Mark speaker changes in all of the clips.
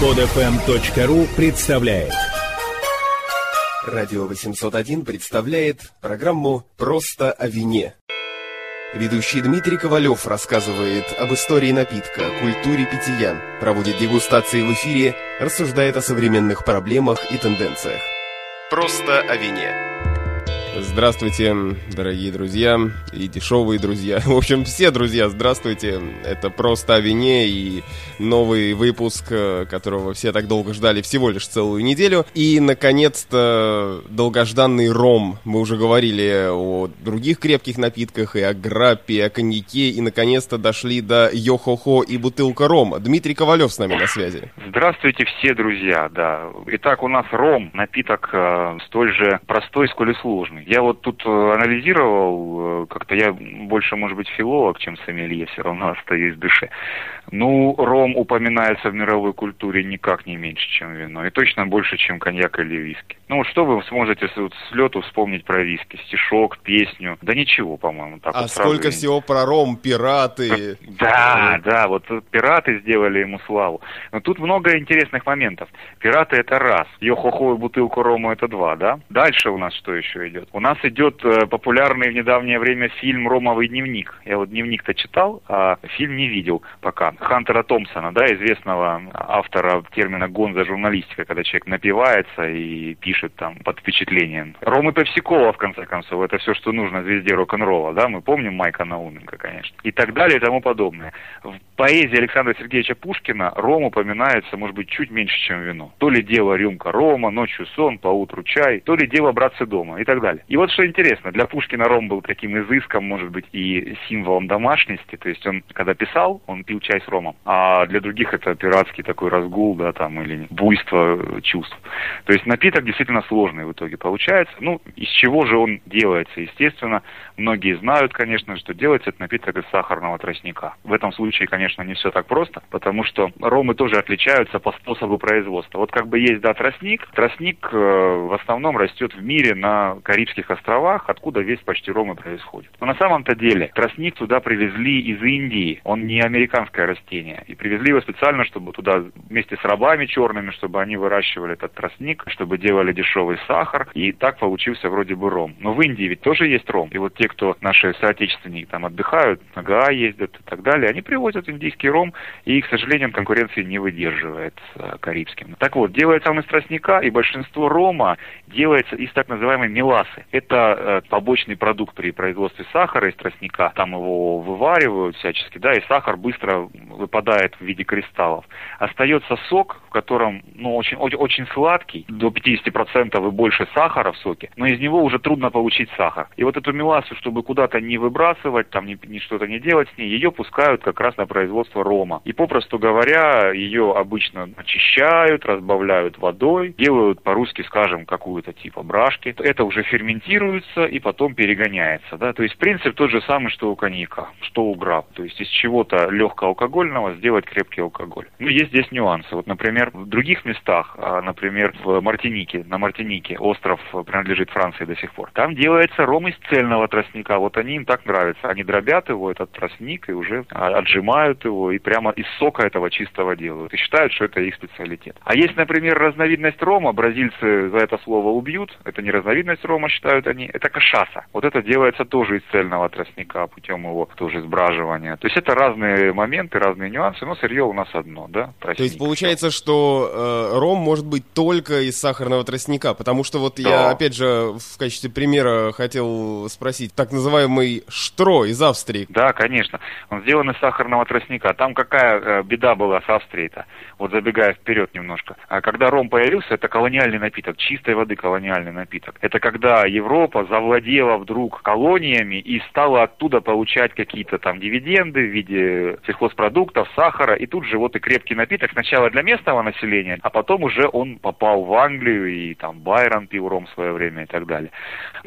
Speaker 1: Подфм.ру представляет
Speaker 2: Радио 801 представляет программу «Просто о вине». Ведущий Дмитрий Ковалев рассказывает об истории напитка, культуре питья, проводит дегустации в эфире, рассуждает о современных проблемах и тенденциях. «Просто о вине».
Speaker 3: Здравствуйте, дорогие друзья и дешевые друзья. В общем, все друзья, здравствуйте. Это просто о вине и новый выпуск, э, которого все так долго ждали всего лишь целую неделю. И, наконец-то, долгожданный ром. Мы уже говорили о других крепких напитках, и о граппе, и о коньяке, и, наконец-то, дошли до йо-хо-хо и бутылка рома. Дмитрий Ковалев с нами на связи.
Speaker 4: Здравствуйте все, друзья, да. Итак, у нас ром, напиток э, столь же простой, сколь и сложный. Я вот тут э, анализировал, э, как-то я больше, может быть, филолог, чем сомелье, все равно остаюсь в душе. Ну, ром упоминается в мировой культуре никак не меньше, чем вино, и точно больше, чем коньяк или виски. Ну, что вы сможете вот с лету вспомнить про виски? Стишок, песню? Да ничего, по-моему. Так
Speaker 3: а
Speaker 4: вот
Speaker 3: сколько
Speaker 4: сразу...
Speaker 3: всего про ром, пираты?
Speaker 4: Да, да, вот пираты сделали ему славу. Но тут много интересных моментов. Пираты это раз, йо-хо-хо и бутылку рома это два, да? Дальше у нас что еще идет? У нас идет э, популярный в недавнее время фильм «Ромовый дневник». Я вот дневник-то читал, а фильм не видел пока. Хантера Томпсона, да, известного автора термина «гонза журналистика», когда человек напивается и пишет там под впечатлением. Ромы Пепсикола, в конце концов, это все, что нужно звезде рок-н-ролла, да, мы помним Майка Науменко, конечно. И так далее и тому подобное. В поэзии Александра Сергеевича Пушкина ром упоминается, может быть, чуть меньше, чем вино. То ли дело рюмка рома, ночью сон, поутру чай, то ли дело братцы дома и так далее. И вот что интересно, для Пушкина ром был таким изыском, может быть, и символом домашности, то есть он, когда писал, он пил чай с ромом, а для других это пиратский такой разгул, да, там, или буйство чувств. То есть напиток действительно сложный в итоге получается. Ну, из чего же он делается? Естественно, многие знают, конечно, что делается этот напиток из сахарного тростника. В этом случае, конечно, не все так просто, потому что ромы тоже отличаются по способу производства. Вот как бы есть, да, тростник. Тростник э, в основном растет в мире на Карибских островах, откуда весь почти ром и происходит. Но на самом-то деле тростник туда привезли из Индии. Он не американское растение. И привезли его специально, чтобы туда вместе с рабами черными, чтобы они выращивали этот тростник, чтобы делали дешевый сахар. И так получился вроде бы ром. Но в Индии ведь тоже есть ром. И вот те, кто наши соотечественники там отдыхают, на ГА ездят и так далее, они привозят индийский ром, и, к сожалению, конкуренции не выдерживает э, карибским. Так вот, делается он из тростника, и большинство рома делается из так называемой меласы. Это э, побочный продукт при производстве сахара из тростника. Там его вываривают всячески, да, и сахар быстро выпадает в виде кристаллов. Остается сок, в котором, ну, очень, очень, очень сладкий, до 50% и больше сахара в соке, но из него уже трудно получить сахар. И вот эту мелассу, чтобы куда-то не выбрасывать, там, ни, ни что-то не делать с ней, ее пускают как раз на производство рома. И попросту говоря, ее обычно очищают, разбавляют водой, делают по-русски, скажем, какую-то типа брашки. Это уже ферментируется и потом перегоняется, да. То есть принцип тот же самый, что у коньяка, что у граб. То есть из чего-то легкоалкогольного сделать крепкий алкоголь. Ну, есть здесь нюансы. Вот, например, в других местах, а, например, в Мартинике, на Мартинике, остров принадлежит Франции до сих пор, там делается ром из цельного тростника. Вот они им так нравятся. Они дробят его, этот тростник, и уже а, отжимают его, и прямо из сока этого чистого делают. И считают, что это их специалитет. А есть, например, разновидность рома, бразильцы за это слово убьют. Это не разновидность рома, считают они, это кашаса. Вот это делается тоже из цельного тростника путем его тоже сбраживания. То есть это разные моменты, разные нюансы, но сырье у нас одно, да?
Speaker 3: Тростник. То есть получается, что э, ром может быть только из сахарного тростника, потому что вот да. я, опять же, в качестве примера хотел спросить, так называемый штро из Австрии.
Speaker 4: Да, конечно. Он сделан из сахарного тростника. Там какая э, беда была с Австрией-то? Вот забегая вперед немножко. А когда ром появился, это колониальный напиток, чистой воды колониальный напиток. Это когда Европа завладела вдруг колониями и стала оттуда получать какие-то там дивиденды в виде сельхозпродуктов, сахара, и тут же вот и крепкий напиток сначала для местного населения, а потом уже он попал в Англию, и там Байрон пил ром в свое время и так далее.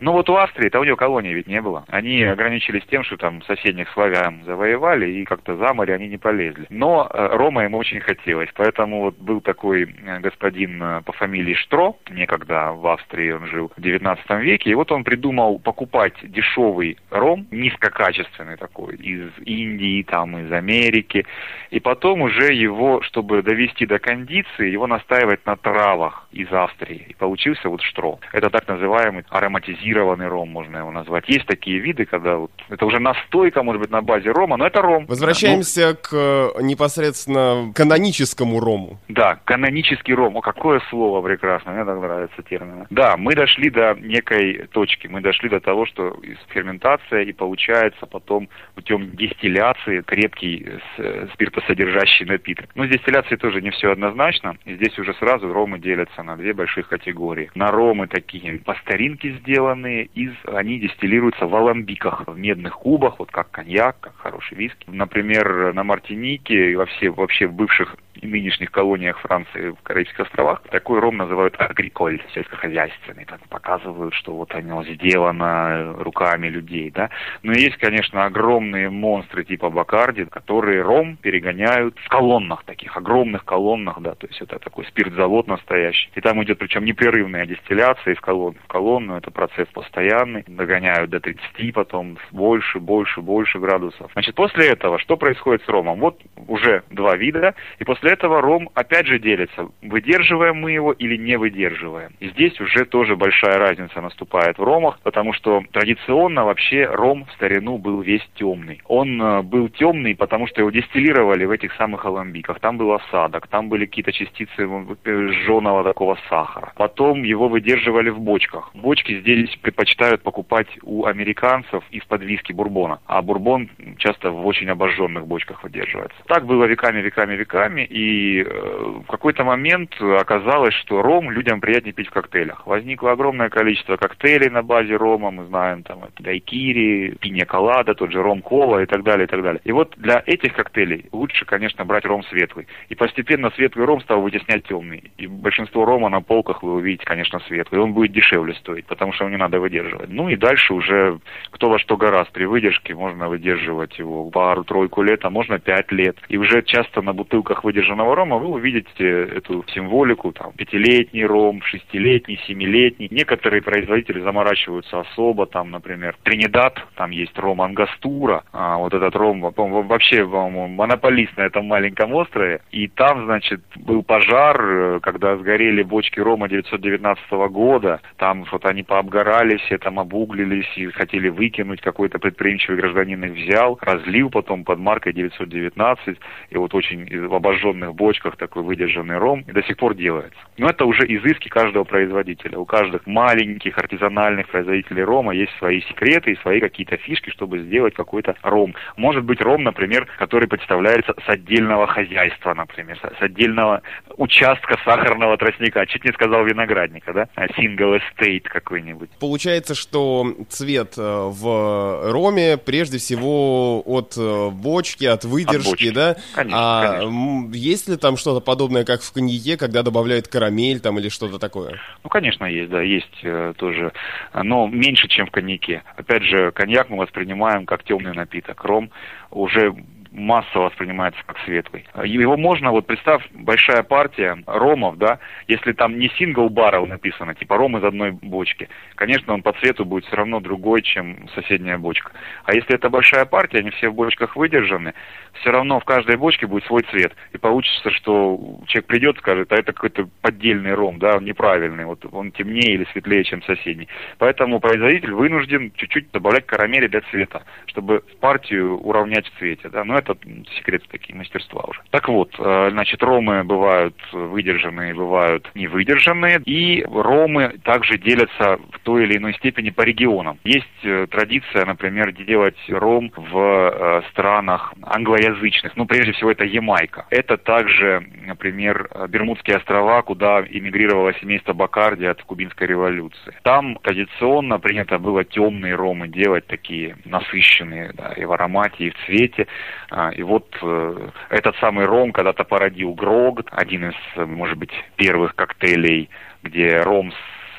Speaker 4: Но вот у Австрии, там у нее колонии ведь не было. Они ограничились тем, что там соседних славян завоевали, и как-то за море они не полезли. Но э, рома им очень хотелось, поэтому вот был такой э, господин э, по фамилии Штро, некогда в Австрии он жил в 19 веке, и вот он придумал покупать дешевый ром, низкокачественный такой, из Индии, там, из Америки, и потом уже его, чтобы довести до кондиции, его настаивать на травах из Австрии. И получился вот штрол. Это так называемый ароматизированный ром, можно его назвать. Есть такие виды, когда вот, это уже настойка, может быть, на базе рома, но это ром.
Speaker 3: Возвращаемся ну, к э, непосредственно каноническому рому.
Speaker 4: Да, канонический ром. О, какое слово прекрасное, мне так нравится термин. Да, мы дошли до некой точки, мы дошли до того, что ферментация и получается потом путем дистилляции крепкий э, спиртосодержащий напиток. Но с дистилляцией тоже не все однозначно. И здесь уже сразу ромы делятся на две больших категории. На ромы такие по старинке сделанные, из, они дистиллируются в аламбиках, в медных кубах, вот как коньяк, как хороший виски. Например, на Мартинике и во все, вообще в бывших и нынешних колониях Франции в Карибских островах такой ром называют агриколь, сельскохозяйственный. Так показывают, что вот оно сделано руками людей, да. Но есть, конечно, огромные монстры типа Бакарди, которые ром перегоняют в колоннах таких, огромных колоннах, да, то есть это такой спиртзавод настоящий. И там идет причем непрерывная дистилляция из колонны в колонну, это процесс постоянный, догоняют до 30, потом больше, больше, больше градусов. Значит, после этого что происходит с ромом? Вот уже два вида, и После этого ром опять же делится, выдерживаем мы его или не выдерживаем. И здесь уже тоже большая разница наступает в ромах, потому что традиционно вообще ром в старину был весь темный. Он э, был темный, потому что его дистиллировали в этих самых аламбиках. Там был осадок, там были какие-то частицы жженого такого сахара. Потом его выдерживали в бочках. Бочки здесь предпочитают покупать у американцев из-под виски бурбона, а бурбон часто в очень обожженных бочках выдерживается. Так было веками, веками, веками, и э, в какой-то момент оказалось, что ром людям приятнее пить в коктейлях. Возникло огромное количество коктейлей на базе рома, мы знаем там дайкири, пинья колада, тот же ром кола и так далее, и так далее. И вот для этих коктейлей лучше, конечно, брать ром светлый. И постепенно светлый ром стал вытеснять темный. И большинство рома на полках вы увидите, конечно, светлый. Он будет дешевле стоить, потому что его не надо выдерживать. Ну и дальше уже кто во что гораздо. При выдержке можно выдерживать его пару-тройку лет, а можно пять лет. И уже часто на бутылках выдержанного рома, вы увидите эту символику, там, пятилетний ром, шестилетний, семилетний. Некоторые производители заморачиваются особо, там, например, Тринидад, там есть ром Ангастура, а вот этот ром, вообще, по-моему, монополист на этом маленьком острове, и там, значит, был пожар, э, когда сгорели бочки рома 919 года, там вот они пообгорали, все там обуглились и хотели выкинуть, какой-то предприимчивый гражданин их взял, разлил потом под маркой 919, и вот очень обожжен обожженных бочках такой выдержанный ром и до сих пор делается. Но это уже изыски каждого производителя. У каждых маленьких артизанальных производителей рома есть свои секреты и свои какие-то фишки, чтобы сделать какой-то ром. Может быть ром, например, который представляется с отдельного хозяйства, например, с отдельного участка сахарного тростника. Чуть не сказал виноградника, да? Single estate какой-нибудь.
Speaker 3: Получается, что цвет э, в роме прежде всего от э, бочки, от выдержки, от бочки. да?
Speaker 4: Конечно,
Speaker 3: а
Speaker 4: конечно
Speaker 3: есть ли там что-то подобное, как в коньяке, когда добавляют карамель там или что-то такое?
Speaker 4: Ну, конечно, есть, да, есть э, тоже, но меньше, чем в коньяке. Опять же, коньяк мы воспринимаем как темный напиток. Ром уже массово воспринимается как светлый. Его можно, вот представь, большая партия ромов, да, если там не сингл баррел написано, типа ром из одной бочки, конечно, он по цвету будет все равно другой, чем соседняя бочка. А если это большая партия, они все в бочках выдержаны, все равно в каждой бочке будет свой цвет. И получится, что человек придет скажет, а это какой-то поддельный ром, да, он неправильный, вот он темнее или светлее, чем соседний. Поэтому производитель вынужден чуть-чуть добавлять карамели для цвета, чтобы партию уравнять в цвете, да, но это секреты такие мастерства уже. Так вот, э, значит, ромы бывают выдержанные, бывают невыдержанные, и ромы также делятся в той или иной степени по регионам. Есть э, традиция, например, делать ром в э, странах англоязычных, ну, прежде всего, это Ямайка. Это также, например, Бермудские острова, куда эмигрировало семейство Бакарди от Кубинской революции. Там традиционно принято было темные ромы делать, такие насыщенные, да, и в аромате, и в цвете. А, и вот э, этот самый ром когда-то породил Грог, один из, может быть, первых коктейлей, где ром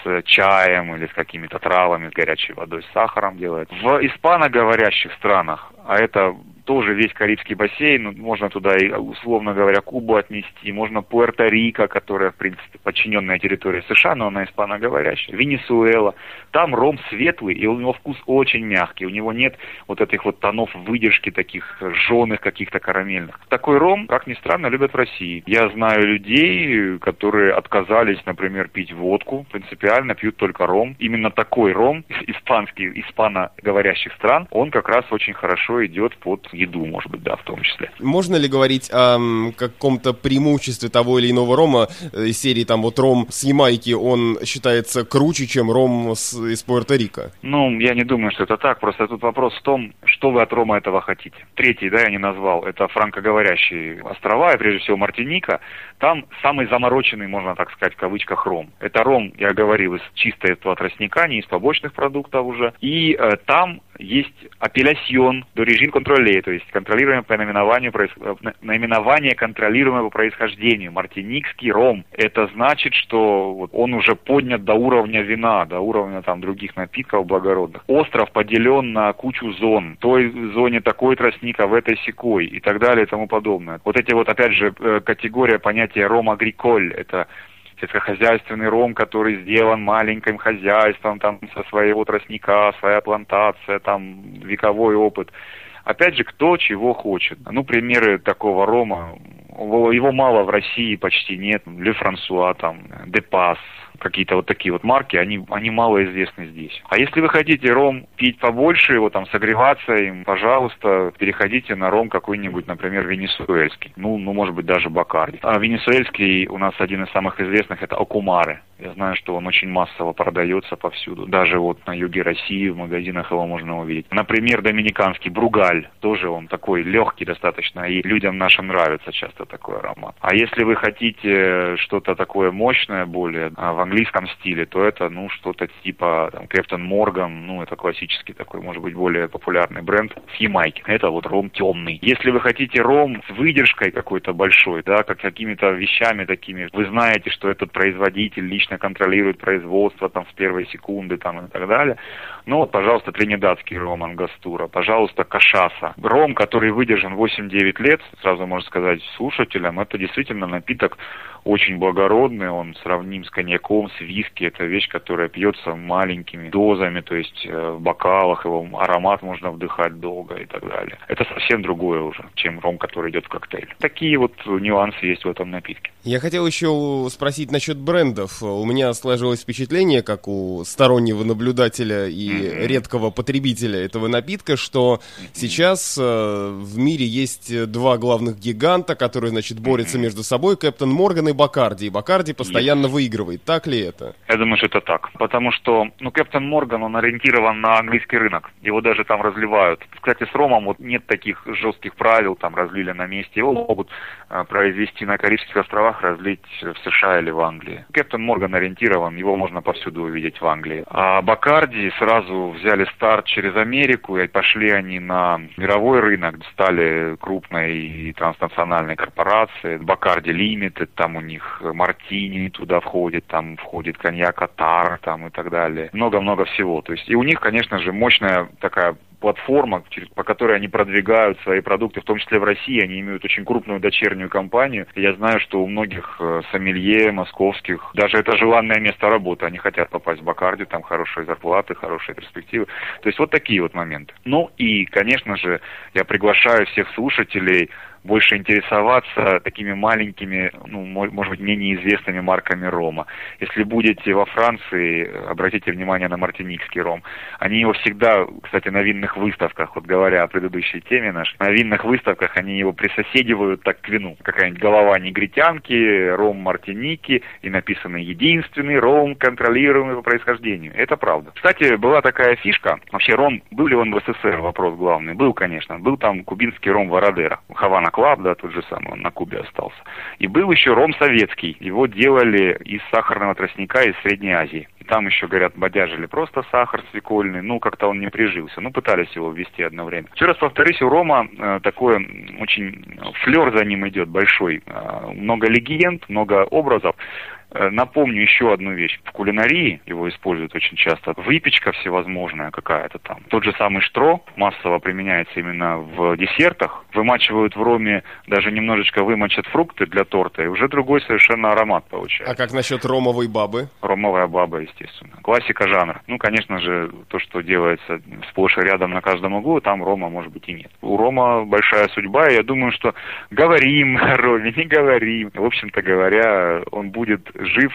Speaker 4: с чаем или с какими-то травами, с горячей водой, с сахаром делают. В испаноговорящих странах а это тоже весь Карибский бассейн, можно туда, и, условно говоря, Кубу отнести, можно Пуэрто-Рико, которая, в принципе, подчиненная территории США, но она испаноговорящая, Венесуэла. Там ром светлый, и у него вкус очень мягкий, у него нет вот этих вот тонов выдержки таких жженых каких-то карамельных. Такой ром, как ни странно, любят в России. Я знаю людей, которые отказались, например, пить водку, принципиально пьют только ром. Именно такой ром, испанский, испаноговорящих стран, он как раз очень хорошо идет под еду, может быть, да, в том числе.
Speaker 3: Можно ли говорить о каком-то преимуществе того или иного рома э, из серии, там, вот ром с Ямайки, он считается круче, чем ром с, из Пуэрто-Рико?
Speaker 4: Ну, я не думаю, что это так, просто тут вопрос в том, что вы от рома этого хотите. Третий, да, я не назвал, это франкоговорящие острова, и прежде всего Мартиника, там самый замороченный, можно так сказать, в кавычках ром. Это ром, я говорил, из чистой этого тростника, не из побочных продуктов уже, и э, там есть апеллясьон режим контролей, то есть контролируемое по наименованию, э, наименование контролируемое по происхождению. Мартиникский ром. Это значит, что вот он уже поднят до уровня вина, до уровня там других напитков благородных. Остров поделен на кучу зон. В той зоне такой тростник, а в этой секой и так далее и тому подобное. Вот эти вот, опять же, э, категория понятия ром агриколь, это сельскохозяйственный ром, который сделан маленьким хозяйством, там, со своего тростника, своя плантация, там, вековой опыт. Опять же, кто чего хочет. Ну, примеры такого рома, его мало в России, почти нет. Ле Франсуа, там, Депас, какие-то вот такие вот марки, они, они мало известны здесь. А если вы хотите ром пить побольше, его там согреваться им, пожалуйста, переходите на ром какой-нибудь, например, венесуэльский. Ну, ну, может быть, даже Бакарди. А венесуэльский у нас один из самых известных, это Окумары. Я знаю, что он очень массово продается повсюду. Даже вот на юге России в магазинах его можно увидеть. Например, доминиканский Бругаль. Тоже он такой легкий достаточно, и людям нашим нравится часто такой аромат. А если вы хотите что-то такое мощное более, а, в английском стиле, то это, ну, что-то типа там, Кэптон Морган, ну, это классический такой, может быть, более популярный бренд с Ямайки. Это вот ром темный. Если вы хотите ром с выдержкой какой-то большой, да, как какими-то вещами такими, вы знаете, что этот производитель лично контролирует производство там с первой секунды там и так далее. Ну вот, пожалуйста, тринидадский ром Ангастура, пожалуйста, Кашаса. Ром, который выдержан 8-9 лет, сразу можно сказать слушателям, это действительно напиток очень благородный, он сравним с коньяком, с виски. Это вещь, которая пьется маленькими дозами, то есть э, в бокалах, его аромат можно вдыхать долго и так далее. Это совсем другое уже, чем ром, который идет в коктейль. Такие вот нюансы есть в этом напитке.
Speaker 3: Я хотел еще спросить насчет брендов. У меня сложилось впечатление, как у стороннего наблюдателя и mm-hmm. редкого потребителя этого напитка, что mm-hmm. сейчас э, в мире есть два главных гиганта, которые, значит, борются mm-hmm. между собой, Кэптон Морган и Бакарди. И Бакарди постоянно yes. выигрывает. Так ли это?
Speaker 4: Я думаю, что это так. Потому что, ну, Captain Morgan, он ориентирован на английский рынок. Его даже там разливают. Кстати, с ромом вот нет таких жестких правил, там разлили на месте. Его могут а, произвести на Карибских островах, разлить в США или в Англии. Captain Morgan ориентирован, его можно повсюду увидеть в Англии. А Бакарди сразу взяли старт через Америку, и пошли они на мировой рынок, стали крупной транснациональной корпорацией. Bacardi Limited, там у них Мартини туда входит, там входит коньяк Otard, там и так далее. Много-много всего. То есть и у них, конечно же, мощная такая платформа, по которой они продвигают свои продукты, в том числе в России. Они имеют очень крупную дочернюю компанию. Я знаю, что у многих э, сомелье московских, даже это желанное место работы. Они хотят попасть в Бакарди, там хорошие зарплаты, хорошие перспективы. То есть вот такие вот моменты. Ну и, конечно же, я приглашаю всех слушателей больше интересоваться такими маленькими, ну, может быть, менее известными марками рома. Если будете во Франции, обратите внимание на мартиникский ром. Они его всегда, кстати, на винных выставках, вот говоря о предыдущей теме нашей, на винных выставках они его присоседивают так к вину. Какая-нибудь голова негритянки, ром мартиники, и написано «единственный ром, контролируемый по происхождению». Это правда. Кстати, была такая фишка, вообще ром, был ли он в СССР, вопрос главный. Был, конечно. Был там кубинский ром Варадеро, Havana Club, да, тот же самый, он на Кубе остался. И был еще ром советский, его делали из сахарного тростника из Средней Азии. Там еще, говорят, бодяжили просто сахар свекольный, ну, как-то он не прижился. Ну, пытались его ввести одно время. Еще раз повторюсь, у рома э, такой очень флер за ним идет большой. Э, много легенд, много образов. Э, напомню еще одну вещь. В кулинарии его используют очень часто. Выпечка всевозможная какая-то там. Тот же самый штро массово применяется именно в десертах. Вымачивают в роме, даже немножечко вымочат фрукты для торта, и уже другой совершенно аромат получается.
Speaker 3: А как насчет ромовой бабы?
Speaker 4: Ромовая баба, естественно. Классика жанра. Ну, конечно же, то, что делается сплошь и рядом на каждом углу, там рома, может быть, и нет. У рома большая судьба, и я думаю, что говорим о роме, не говорим. В общем-то говоря, он будет жив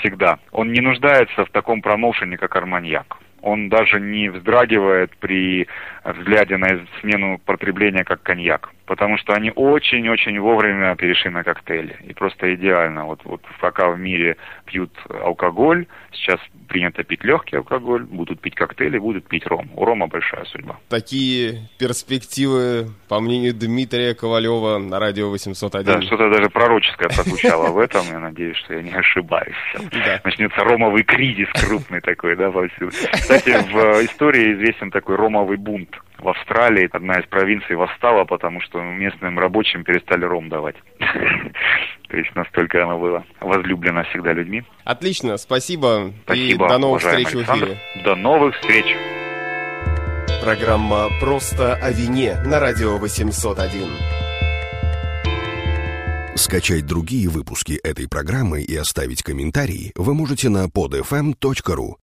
Speaker 4: всегда. Он не нуждается в таком промоушене, как арманьяк. Он даже не вздрагивает при взгляде на смену потребления, как коньяк. Потому что они очень-очень вовремя перешли на коктейли. И просто идеально. Вот, вот пока в мире пьют алкоголь, сейчас принято пить легкий алкоголь, будут пить коктейли, будут пить ром. У рома большая судьба.
Speaker 3: Такие перспективы, по мнению Дмитрия Ковалева, на радио 801.
Speaker 4: Да, что-то даже пророческое прозвучало в этом. Я надеюсь, что я не ошибаюсь. Начнется ромовый кризис крупный такой, да. Кстати, в истории известен такой ромовый бунт в Австралии одна из провинций восстала, потому что местным рабочим перестали ром давать. То есть настолько оно было возлюблено всегда людьми.
Speaker 3: Отлично, спасибо.
Speaker 4: Спасибо,
Speaker 3: И до новых встреч
Speaker 4: Александр.
Speaker 3: в эфире.
Speaker 4: До новых встреч.
Speaker 2: Программа «Просто о вине» на радио 801.
Speaker 1: Скачать другие выпуски этой программы и оставить комментарии вы можете на podfm.ru.